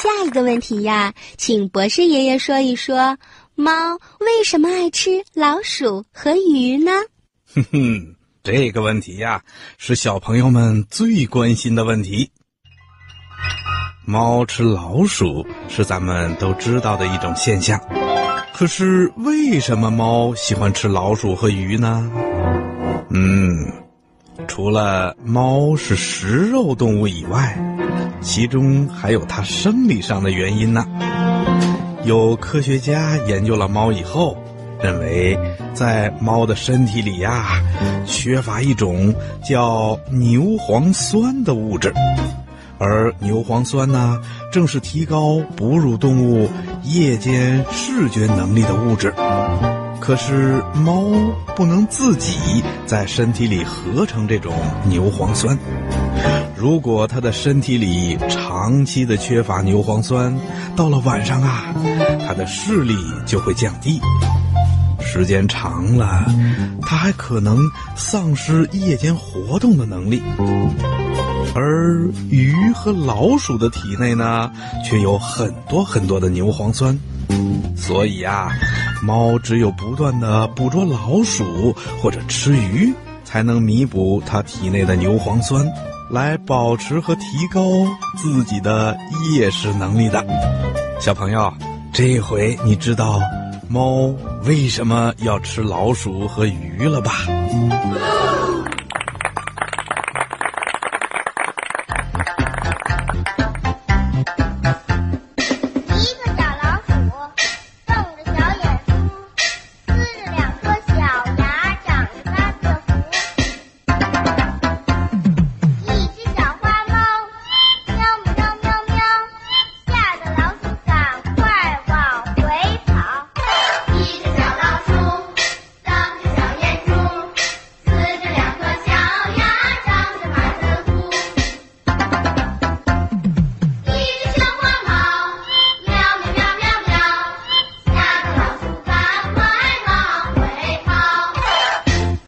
下一个问题呀，请博士爷爷说一说，猫为什么爱吃老鼠和鱼呢？哼哼，这个问题呀，是小朋友们最关心的问题。猫吃老鼠是咱们都知道的一种现象，可是为什么猫喜欢吃老鼠和鱼呢？嗯，除了猫是食肉动物以外，其中还有它生理上的原因呢。有科学家研究了猫以后，认为在猫的身体里呀，缺乏一种叫牛磺酸的物质。而牛磺酸呢，正是提高哺乳动物夜间视觉能力的物质。可是猫不能自己在身体里合成这种牛磺酸。如果它的身体里长期的缺乏牛磺酸，到了晚上啊，它的视力就会降低。时间长了，它还可能丧失夜间活动的能力。而鱼和老鼠的体内呢，却有很多很多的牛磺酸，所以啊猫只有不断的捕捉老鼠或者吃鱼才能弥补它体内的牛磺酸来保持和提高自己的夜食能力的。小朋友这回你知道猫为什么要吃老鼠和鱼了吧？